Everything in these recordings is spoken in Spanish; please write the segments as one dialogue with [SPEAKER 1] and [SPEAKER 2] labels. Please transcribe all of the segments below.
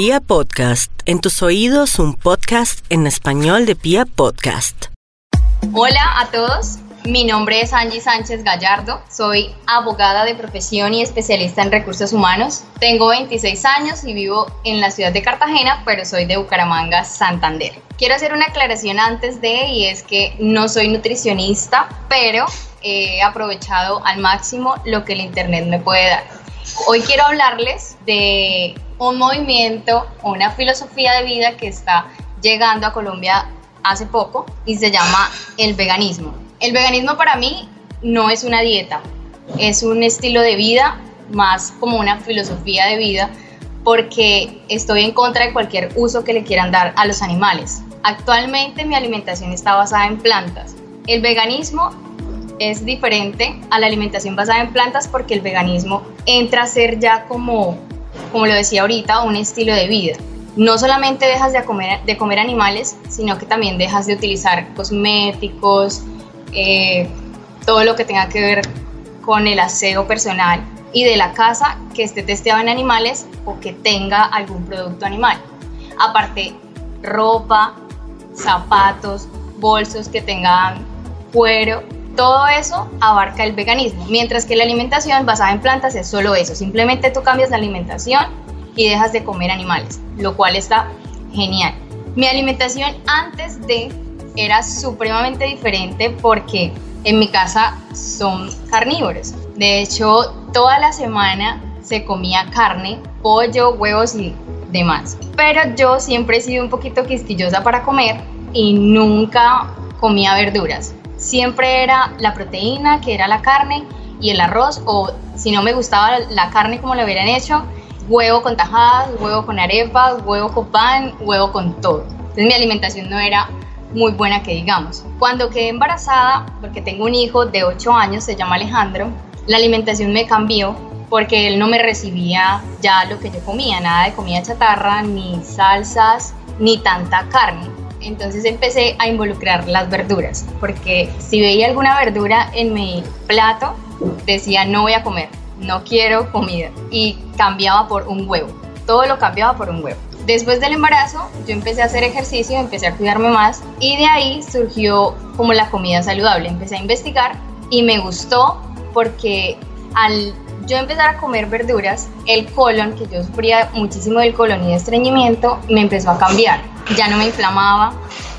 [SPEAKER 1] Pia Podcast, en tus oídos un podcast en español de Pia Podcast.
[SPEAKER 2] Hola a todos, mi nombre es Angie Sánchez Gallardo, soy abogada de profesión y especialista en recursos humanos. Tengo 26 años y vivo en la ciudad de Cartagena, pero soy de Bucaramanga, Santander. Quiero hacer una aclaración antes de, y es que no soy nutricionista, pero he aprovechado al máximo lo que el Internet me puede dar. Hoy quiero hablarles de un movimiento, una filosofía de vida que está llegando a Colombia hace poco y se llama el veganismo. El veganismo para mí no es una dieta, es un estilo de vida más como una filosofía de vida porque estoy en contra de cualquier uso que le quieran dar a los animales. Actualmente mi alimentación está basada en plantas. El veganismo es diferente a la alimentación basada en plantas porque el veganismo entra a ser ya como, como lo decía ahorita, un estilo de vida. No solamente dejas de comer, de comer animales, sino que también dejas de utilizar cosméticos, eh, todo lo que tenga que ver con el aseo personal y de la casa que esté testeado en animales o que tenga algún producto animal. Aparte, ropa, zapatos, bolsos que tengan cuero todo eso abarca el veganismo, mientras que la alimentación basada en plantas es solo eso, simplemente tú cambias la alimentación y dejas de comer animales, lo cual está genial. Mi alimentación antes de era supremamente diferente porque en mi casa son carnívoros. De hecho, toda la semana se comía carne, pollo, huevos y demás. Pero yo siempre he sido un poquito quisquillosa para comer y nunca comía verduras siempre era la proteína, que era la carne, y el arroz, o si no me gustaba la carne como lo hubieran hecho, huevo con tajadas, huevo con arepas, huevo con pan, huevo con todo. Entonces mi alimentación no era muy buena que digamos. Cuando quedé embarazada, porque tengo un hijo de 8 años, se llama Alejandro, la alimentación me cambió porque él no me recibía ya lo que yo comía, nada de comida chatarra, ni salsas, ni tanta carne. Entonces empecé a involucrar las verduras, porque si veía alguna verdura en mi plato, decía no voy a comer, no quiero comida y cambiaba por un huevo. Todo lo cambiaba por un huevo. Después del embarazo, yo empecé a hacer ejercicio, empecé a cuidarme más y de ahí surgió como la comida saludable. Empecé a investigar y me gustó porque al yo empezar a comer verduras, el colon, que yo sufría muchísimo del colon y de estreñimiento, me empezó a cambiar. Ya no me inflamaba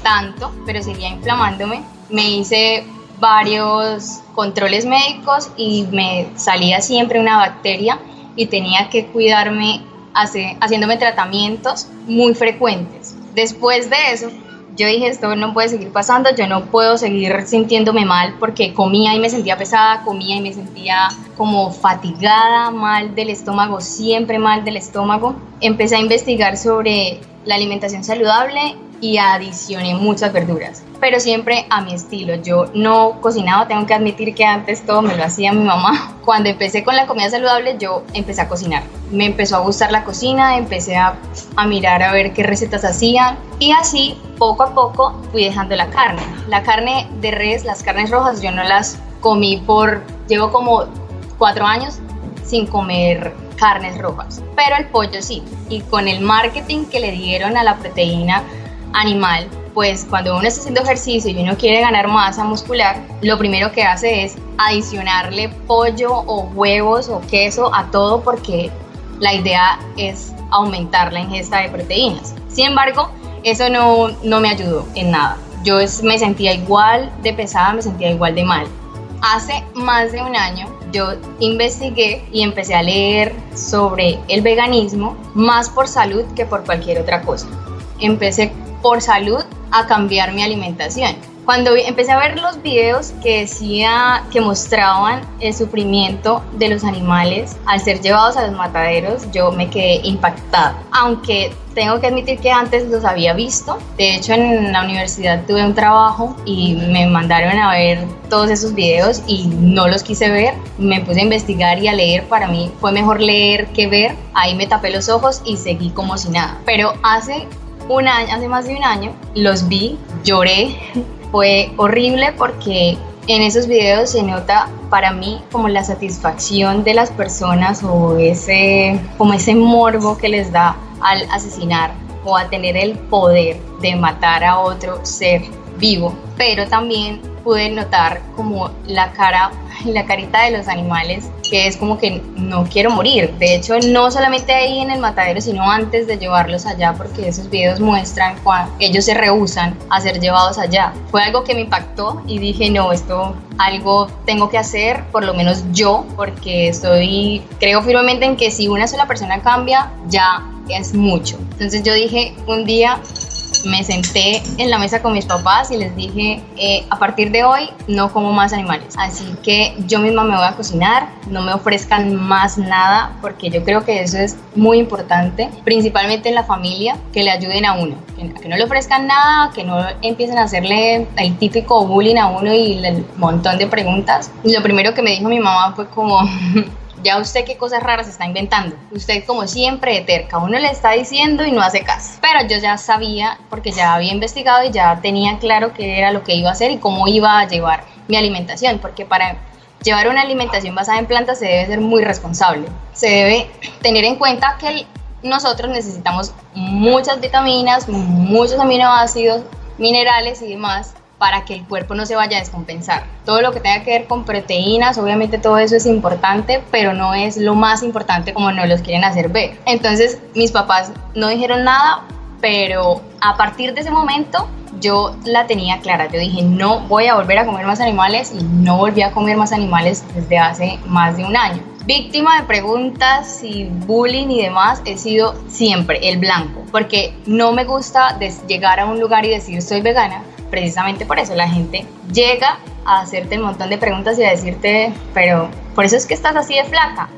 [SPEAKER 2] tanto, pero seguía inflamándome. Me hice varios controles médicos y me salía siempre una bacteria y tenía que cuidarme haciéndome tratamientos muy frecuentes. Después de eso, yo dije, esto no puede seguir pasando, yo no puedo seguir sintiéndome mal porque comía y me sentía pesada, comía y me sentía como fatigada, mal del estómago, siempre mal del estómago. Empecé a investigar sobre la alimentación saludable y adicioné muchas verduras, pero siempre a mi estilo. Yo no cocinaba, tengo que admitir que antes todo me lo hacía mi mamá. Cuando empecé con la comida saludable, yo empecé a cocinar. Me empezó a gustar la cocina, empecé a, a mirar a ver qué recetas hacían y así poco a poco fui dejando la carne. La carne de res, las carnes rojas, yo no las comí por, llevo como cuatro años sin comer carnes rojas, pero el pollo sí. Y con el marketing que le dieron a la proteína animal, pues cuando uno está haciendo ejercicio y uno quiere ganar masa muscular, lo primero que hace es adicionarle pollo o huevos o queso a todo porque la idea es aumentar la ingesta de proteínas. Sin embargo, eso no, no me ayudó en nada. Yo me sentía igual de pesada, me sentía igual de mal. Hace más de un año yo investigué y empecé a leer sobre el veganismo más por salud que por cualquier otra cosa. Empecé por salud a cambiar mi alimentación. Cuando empecé a ver los videos que decía que mostraban el sufrimiento de los animales al ser llevados a los mataderos, yo me quedé impactada. Aunque tengo que admitir que antes los había visto. De hecho, en la universidad tuve un trabajo y me mandaron a ver todos esos videos y no los quise ver. Me puse a investigar y a leer. Para mí fue mejor leer que ver. Ahí me tapé los ojos y seguí como si nada. Pero hace un año, hace más de un año, los vi, lloré, fue horrible porque en esos videos se nota para mí como la satisfacción de las personas o ese como ese morbo que les da al asesinar o a tener el poder de matar a otro ser vivo, pero también pude notar como la cara, la carita de los animales, que es como que no quiero morir. De hecho, no solamente ahí en el matadero, sino antes de llevarlos allá, porque esos videos muestran cuando ellos se rehusan a ser llevados allá. Fue algo que me impactó y dije, no, esto algo tengo que hacer, por lo menos yo, porque estoy, creo firmemente en que si una sola persona cambia, ya es mucho. Entonces yo dije, un día me senté en la mesa con mis papás y les dije, eh, a partir de hoy no como más animales. Así que yo misma me voy a cocinar, no me ofrezcan más nada, porque yo creo que eso es muy importante, principalmente en la familia, que le ayuden a uno, que, no le ofrezcan nada, que no empiecen a hacerle el típico bullying a uno y el montón de preguntas. Lo primero que me dijo mi mamá fue como... ya usted qué cosas raras está inventando. Usted como siempre de terca, uno le está diciendo y no hace caso. Pero yo ya sabía, porque ya había investigado y ya tenía claro qué era lo que iba a hacer y cómo iba a llevar mi alimentación, porque para llevar una alimentación basada en plantas se debe ser muy responsable. Se debe tener en cuenta que nosotros necesitamos muchas vitaminas, muchos aminoácidos, minerales y demás para que el cuerpo no se vaya a descompensar. Todo lo que tenga que ver con proteínas, obviamente todo eso es importante, pero no es lo más importante como nos los quieren hacer ver. Entonces mis papás no dijeron nada, pero a partir de ese momento yo la tenía clara. Yo dije, no voy a volver a comer más animales y no volví a comer más animales desde hace más de un año. Víctima de preguntas y bullying y demás, he sido siempre el blanco, porque no me gusta llegar a un lugar y decir soy vegana, precisamente por eso la gente llega a hacerte un montón de preguntas y a decirte, pero por eso es que estás así de flaca.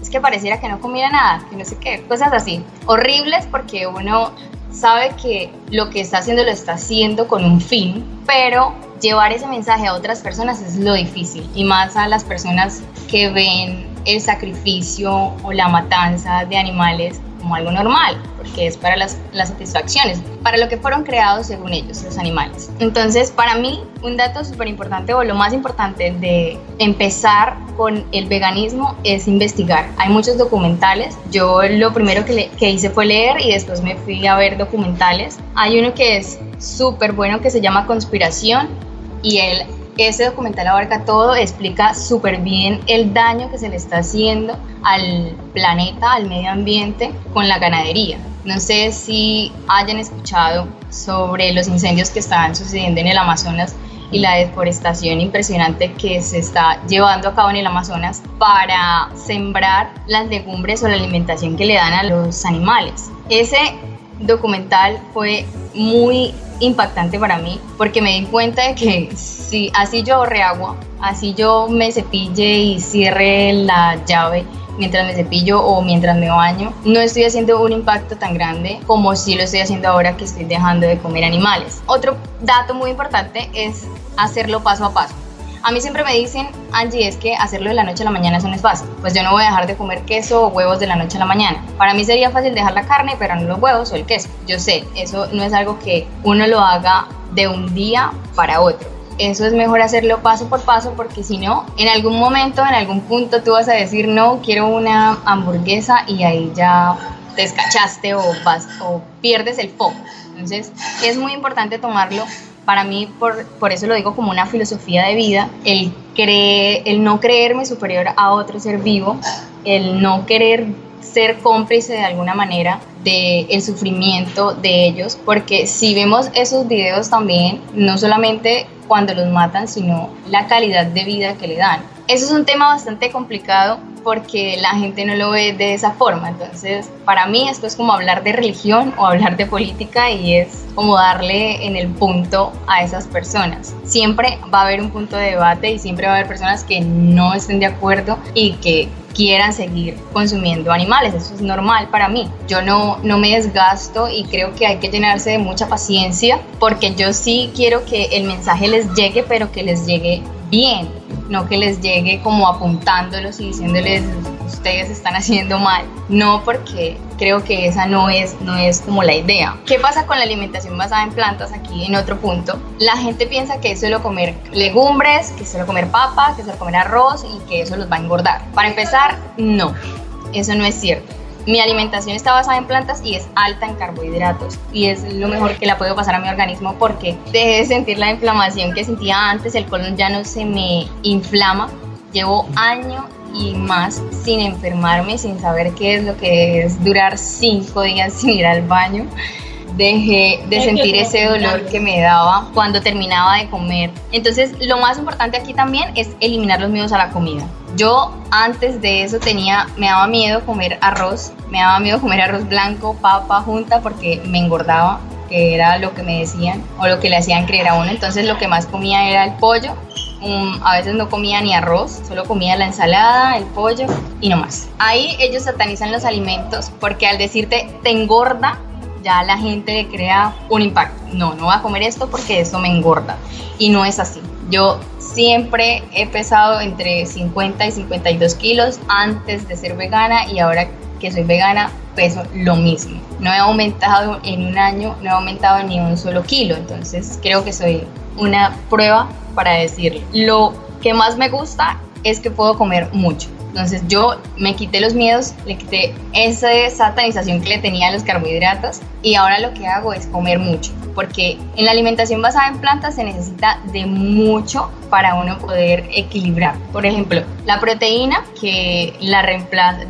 [SPEAKER 2] Es que pareciera que no comiera nada, que no sé qué, cosas así. Horribles porque uno sabe que lo que está haciendo lo está haciendo con un fin, pero llevar ese mensaje a otras personas es lo difícil y más a las personas que ven el sacrificio o la matanza de animales como algo normal, porque es para las, las satisfacciones, para lo que fueron creados según ellos, los animales. Entonces, para mí, un dato súper importante o lo más importante de empezar con el veganismo es investigar. Hay muchos documentales. Yo lo primero que, que hice fue leer y después me fui a ver documentales. Hay uno que es súper bueno que se llama Conspiración y él ese documental abarca todo, explica súper bien el daño que se le está haciendo al planeta, al medio ambiente con la ganadería. No sé si hayan escuchado sobre los incendios que están sucediendo en el Amazonas y la deforestación impresionante que se está llevando a cabo en el Amazonas para sembrar las legumbres o la alimentación que le dan a los animales. Ese documental fue muy impactante para mí porque me di cuenta de que así yo ahorre agua, así yo me cepille y cierre la llave mientras me cepillo o mientras me baño, no estoy haciendo un impacto tan grande como si lo estoy haciendo ahora que estoy dejando de comer animales. Otro dato muy importante es hacerlo paso a paso. A mí siempre me dicen, Angie, es que hacerlo de la noche a la mañana eso no es fácil. Pues yo no voy a dejar de comer queso o huevos de la noche a la mañana. Para mí sería fácil dejar la carne, pero no los huevos o el queso. Yo sé, eso no es algo que uno lo haga de un día para otro. Eso es mejor hacerlo paso por paso porque si no, en algún momento, en algún punto tú vas a decir, no, quiero una hamburguesa y ahí ya te escachaste o, vas, o pierdes el foco. Entonces es muy importante tomarlo para mí, por, por eso lo digo como una filosofía de vida, el, el no creerme superior a otro ser vivo, el no querer ser cómplice de alguna manera del el sufrimiento de ellos, porque si vemos esos videos también, no solamente cuando los matan, sino la calidad de vida que le dan. Eso es un tema bastante complicado porque la gente no lo ve de esa forma. Entonces, para mí esto es como hablar de religión o hablar de política y es como darle en el punto a esas personas. Siempre va a haber un punto de debate y siempre va a haber personas que no estén de acuerdo y que quieran seguir consumiendo animales. Eso es normal para mí. Yo no, no me desgasto y creo que hay que llenarse de mucha paciencia porque yo sí quiero que el mensaje les llegue, pero que les llegue bien, no que les llegue como apuntándolos y diciéndoles ustedes están haciendo mal. No porque creo que esa no es, no es como la idea. ¿Qué pasa con la alimentación basada en plantas aquí en otro punto? La gente piensa que es solo comer legumbres, que es solo comer papa, que es solo comer arroz y que eso los va a engordar. Para empezar, no, eso no es cierto. mi alimentación está basada en plantas y es alta en carbohidratos y es lo mejor que la puedo pasar a mi organismo porque dejé de sentir la inflamación que sentía antes, el colon ya no se me inflama. Llevo año y más sin enfermarme, sin saber qué es lo que es durar cinco días sin ir al baño dejé de sentir ese dolor que me daba cuando terminaba de comer. Entonces, lo más importante aquí también es eliminar los miedos a la comida. Yo antes de eso tenía, me daba miedo comer arroz, me daba miedo comer arroz blanco, papa, junta, porque me engordaba, que era lo que me decían o lo que le hacían creer a uno. Entonces lo que más comía era el pollo. A veces no comía ni arroz, solo comía la ensalada, el pollo y no más. Ahí ellos satanizan los alimentos porque al decirte te engorda, ya la gente le crea un impacto. No, no voy a comer esto porque eso me engorda. Y no es así. Yo siempre he pesado entre 50 y 52 kilos antes de ser vegana y ahora que soy vegana peso lo mismo. No he aumentado en un año, no he aumentado ni un solo kilo. Entonces creo que soy una prueba para decirlo. Lo que más me gusta es que puedo comer mucho. Entonces yo me quité los miedos, le quité esa satanización que le tenía a los carbohidratos y ahora lo que hago es comer mucho, porque en la alimentación basada en plantas se necesita de mucho para uno poder equilibrar. Por ejemplo, la proteína que la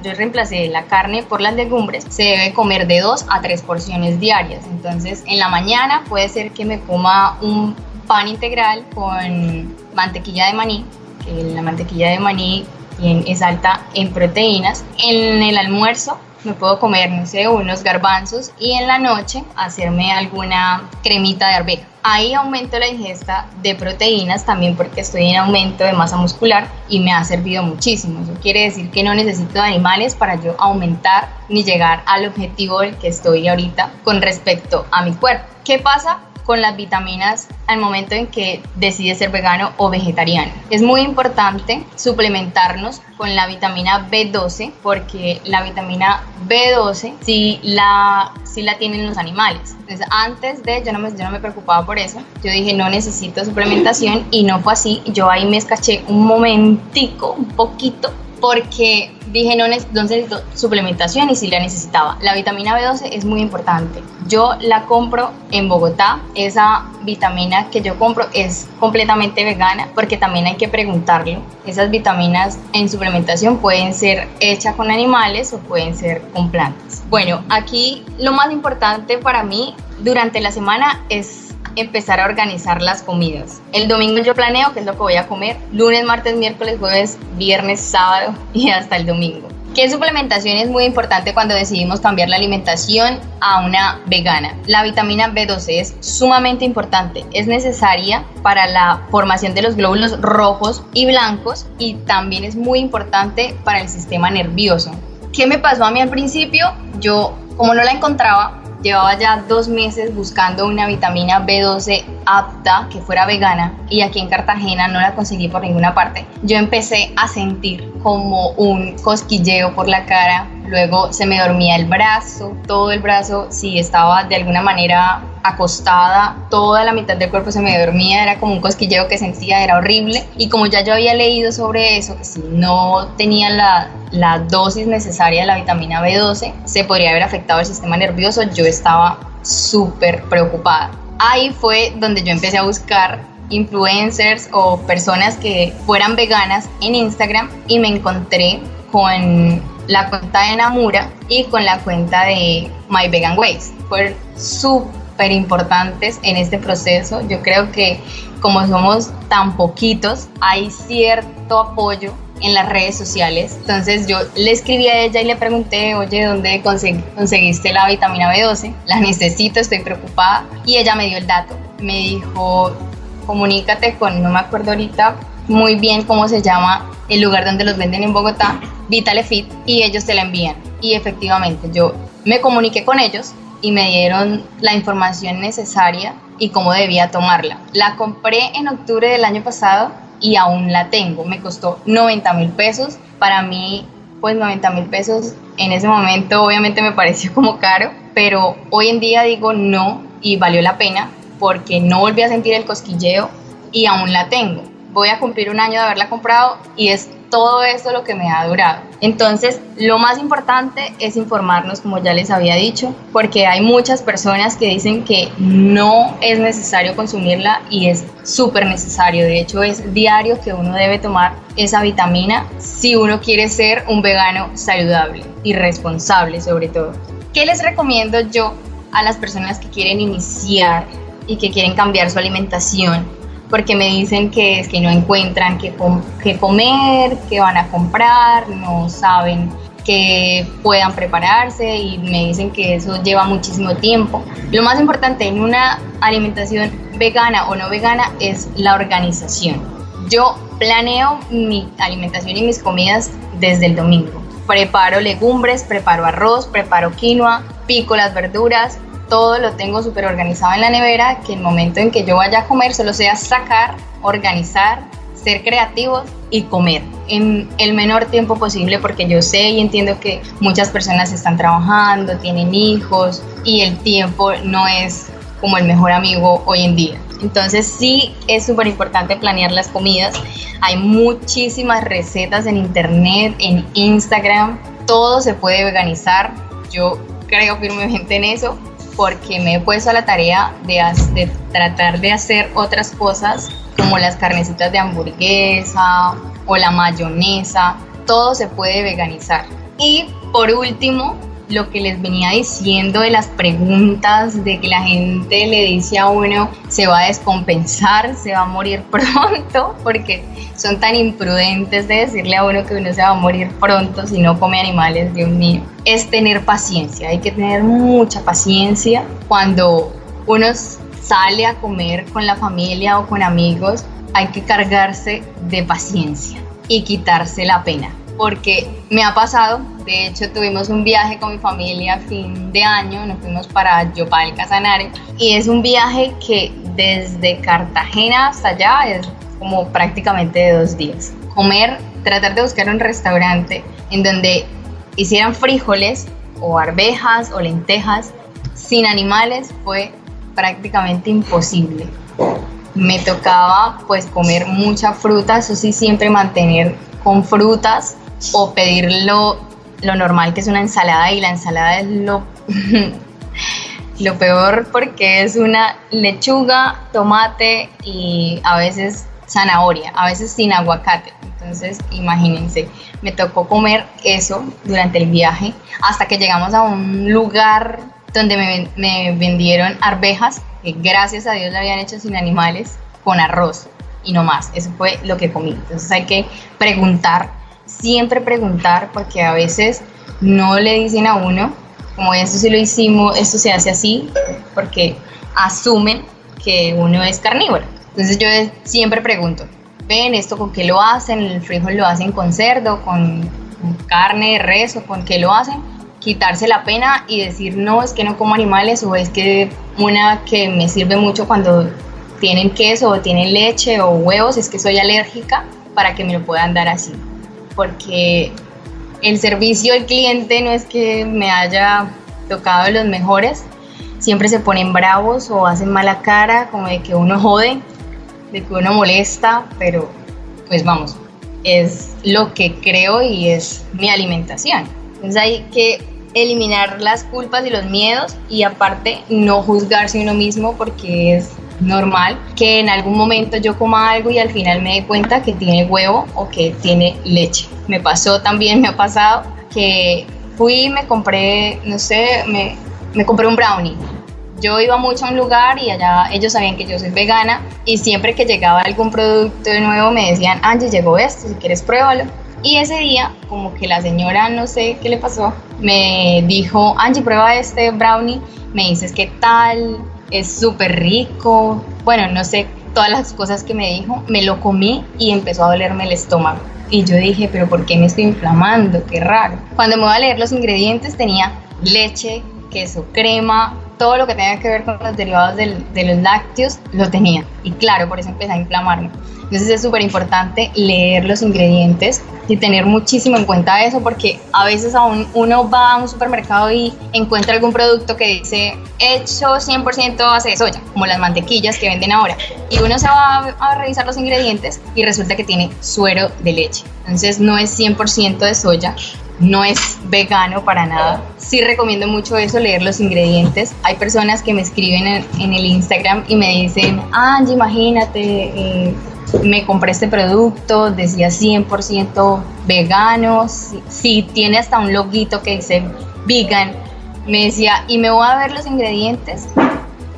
[SPEAKER 2] yo reemplacé la carne por las legumbres, se debe comer de 2 a 3 porciones diarias. Entonces en la mañana puede ser que me coma un pan integral con mantequilla de maní, que la mantequilla de maní es alta en proteínas. En el almuerzo me puedo comer, no sé, unos garbanzos y en la noche hacerme alguna cremita de arveja. Ahí aumento la ingesta de proteínas también porque estoy en aumento de masa muscular y me ha servido muchísimo. Eso quiere decir que no necesito animales para yo aumentar ni llegar al objetivo del que estoy ahorita con respecto a mi cuerpo. ¿Qué pasa con las vitaminas al momento en que decides ser vegano o vegetariano. Es muy importante suplementarnos con la vitamina B12 porque la vitamina B12 sí la, sí la tienen los animales. Entonces antes de, yo no, me, yo no me preocupaba por eso, yo dije no necesito suplementación y no fue así. Yo ahí me escaché un momentico, un poquito porque dije no, necesito suplementación y si la necesitaba. La vitamina B12 es muy importante. Yo la compro en Bogotá. Esa vitamina que yo compro es completamente vegana porque también hay que preguntarlo. Esas vitaminas en suplementación pueden ser hechas con animales o pueden ser con plantas. Bueno, aquí lo más importante para mí durante la semana es empezar a organizar las comidas. El domingo yo planeo qué es lo que voy a comer, lunes, martes, miércoles, jueves, viernes, sábado y hasta el domingo. ¿Qué suplementación es muy importante cuando decidimos cambiar la alimentación a una vegana? La vitamina B12 es sumamente importante, es necesaria para la formación de los glóbulos rojos y blancos y también es muy importante para el sistema nervioso. ¿Qué me pasó a mí al principio? Yo, como no la encontraba, Llevaba ya dos meses buscando una vitamina B12 apta que fuera vegana y aquí en Cartagena no la conseguí por ninguna parte. Yo empecé a sentir como un cosquilleo por la cara, luego se me dormía el brazo, todo el brazo, si estaba de alguna manera acostada, toda la mitad del cuerpo se me dormía, era como un cosquilleo que sentía, era horrible. Y como ya yo había leído sobre eso, que si no tenía la, la dosis necesaria de la vitamina B12, se podría haber afectado el sistema nervioso, yo estaba súper preocupada. Ahí fue donde yo empecé a buscar influencers o personas que fueran veganas en Instagram y me encontré con la cuenta de Namura y con la cuenta de My Vegan Ways. Fue súper importantes en este proceso. Yo creo que como somos tan poquitos, hay cierto apoyo en las redes sociales. Entonces yo le escribí a ella y le pregunté, oye, ¿dónde conseguiste la vitamina B12? La necesito, estoy preocupada. Y ella me dio el dato. Me dijo, comunícate con, no me acuerdo ahorita muy bien cómo se llama el lugar donde los venden en Bogotá, Vitalefit, y ellos te la envían. Y efectivamente, yo me comuniqué con ellos y me dieron la información necesaria y cómo debía tomarla. La compré en octubre del año pasado y aún la tengo. Me costó 90 mil pesos. Para mí, pues 90 mil pesos en ese momento obviamente me pareció como caro, pero hoy en día digo no y valió la pena porque no volví a sentir el cosquilleo y aún la tengo. Voy a cumplir un año de haberla comprado y es todo esto lo que me ha durado. Entonces, lo más importante es informarnos, como ya les había dicho, porque hay muchas personas que dicen que no es necesario consumirla y es súper necesario. De hecho, es diario que uno debe tomar esa vitamina si uno quiere ser un vegano saludable y responsable sobre todo. ¿Qué les recomiendo yo a las personas que quieren iniciar y que quieren cambiar su alimentación? porque me dicen que es que no encuentran qué, comer, qué van a comprar, no saben que puedan prepararse y me dicen que eso lleva muchísimo tiempo. Lo más importante en una alimentación vegana o no vegana es la organización. Yo planeo mi alimentación y mis comidas desde el domingo. Preparo legumbres, preparo arroz, preparo quinoa, pico las verduras, todo lo tengo súper organizado en la nevera, que el momento en que yo vaya a comer solo sea sacar, organizar, ser creativos y comer en el menor tiempo posible porque yo sé y entiendo que muchas personas están trabajando, tienen hijos y el tiempo no es como el mejor amigo hoy en día. Entonces sí es súper importante planear las comidas. Hay muchísimas recetas en internet, en Instagram. Todo se puede veganizar. Yo creo firmemente en eso porque me he puesto a la tarea de, tratar de hacer otras cosas como las carnecitas de hamburguesa o la mayonesa, todo se puede veganizar. Y por último, lo que les venía diciendo de las preguntas, de que la gente le dice a uno, se va a descompensar, se va a morir pronto, porque son tan imprudentes de decirle a uno que uno se va a morir pronto si no come animales, Dios mío. Es tener paciencia, hay que tener mucha paciencia cuando uno sale a comer con la familia o con amigos, hay que cargarse de paciencia y quitarse la pena porque me ha pasado, de hecho tuvimos un viaje con mi familia a fin de año, nos fuimos para Yopal Casanare y es un viaje que desde Cartagena hasta allá es como prácticamente de dos días. Comer, tratar de buscar un restaurante en donde hicieran frijoles o arvejas o lentejas sin animales fue prácticamente imposible. Me tocaba pues comer mucha fruta, eso sí siempre mantener con frutas o pedir lo, normal que es una ensalada y la ensalada es lo, lo peor porque es una lechuga, tomate y a veces zanahoria, a veces sin aguacate. Entonces, imagínense, me tocó comer eso durante el viaje hasta que llegamos a un lugar donde me, me vendieron arvejas, que gracias a Dios la habían hecho sin animales, con arroz y no más. Eso fue lo que comí. Entonces hay que preguntar siempre preguntar porque a veces no le dicen a uno, como esto sí lo hicimos, esto se hace así, porque asumen que uno es carnívoro. Entonces yo siempre pregunto, ¿ven esto con qué lo hacen? ¿El frijol lo hacen con cerdo, con, carne res o con qué lo hacen? Quitarse la pena y decir, no, es que no como animales o es que una que me sirve mucho cuando tienen queso o tienen leche o huevos, es que soy alérgica para que me lo puedan dar así porque el servicio al cliente no es que me haya tocado de los mejores, siempre se ponen bravos o hacen mala cara, como de que uno jode, de que uno molesta, pero pues vamos, es lo que creo y es mi alimentación. Entonces hay que eliminar las culpas y los miedos y aparte no juzgarse uno mismo porque es normal que en algún momento yo coma algo y al final me dé cuenta que tiene huevo o que tiene leche. Me pasó también, me ha pasado que fui y me compré, no sé, me, me compré un brownie. Yo iba mucho a un lugar y allá ellos sabían que yo soy vegana y siempre que llegaba algún producto de nuevo me decían, Angie, llegó esto, si quieres pruébalo. Y ese día, como que la señora, no sé qué le pasó, me dijo, Angie, prueba este brownie, me dices qué tal, es súper rico. Bueno, no sé todas las cosas que me dijo, me lo comí y empezó a dolerme el estómago. Y yo dije, pero ¿por qué me estoy inflamando? Qué raro. Cuando me voy a leer los ingredientes tenía leche, queso crema, todo lo que tenga que ver con los derivados de los lácteos, lo tenía. Y claro, por eso empecé a inflamarme. Entonces es súper importante leer los ingredientes y tener muchísimo en cuenta eso porque a veces aún uno va a un supermercado y encuentra algún producto que dice hecho 100% base de soya, como las mantequillas que venden ahora. Y uno se va a revisar los ingredientes y resulta que tiene suero de leche. Entonces no es 100% de soya, no es vegano para nada. Sí recomiendo mucho eso, leer los ingredientes. Hay personas que me escriben en, el Instagram y me dicen, Angie, imagínate, eh, me compré este producto, decía 100% vegano, sí, tiene hasta un loguito que dice vegan. Me decía, y me voy a ver los ingredientes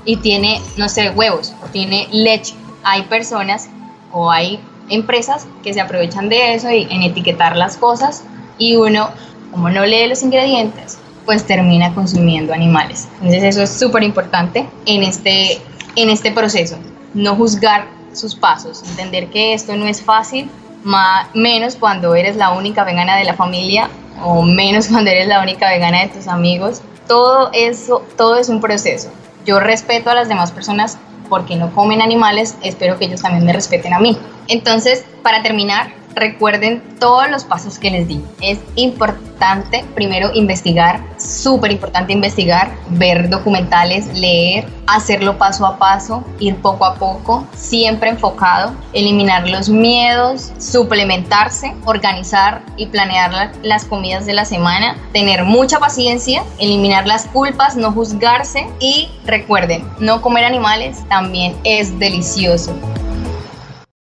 [SPEAKER 2] y tiene, no sé, huevos, tiene leche. Hay personas o hay empresas que se aprovechan de eso y en etiquetar las cosas y uno, como no lee los ingredientes, pues termina consumiendo animales. Entonces eso es súper importante en este, en este proceso, no juzgar sus pasos, entender que esto no es fácil, más, menos cuando eres la única vegana de la familia o menos cuando eres la única vegana de tus amigos. Todo eso, todo es un proceso. Yo respeto a las demás personas porque no comen animales, espero que ellos también me respeten a mí. Entonces, para terminar, recuerden todos los pasos que les di. Es importante primero investigar, súper importante investigar, ver documentales, leer, hacerlo paso a paso, ir poco a poco, siempre enfocado, eliminar los miedos, suplementarse, organizar y planear las comidas de la semana, tener mucha paciencia, eliminar las culpas, no juzgarse y recuerden, no comer animales también es delicioso.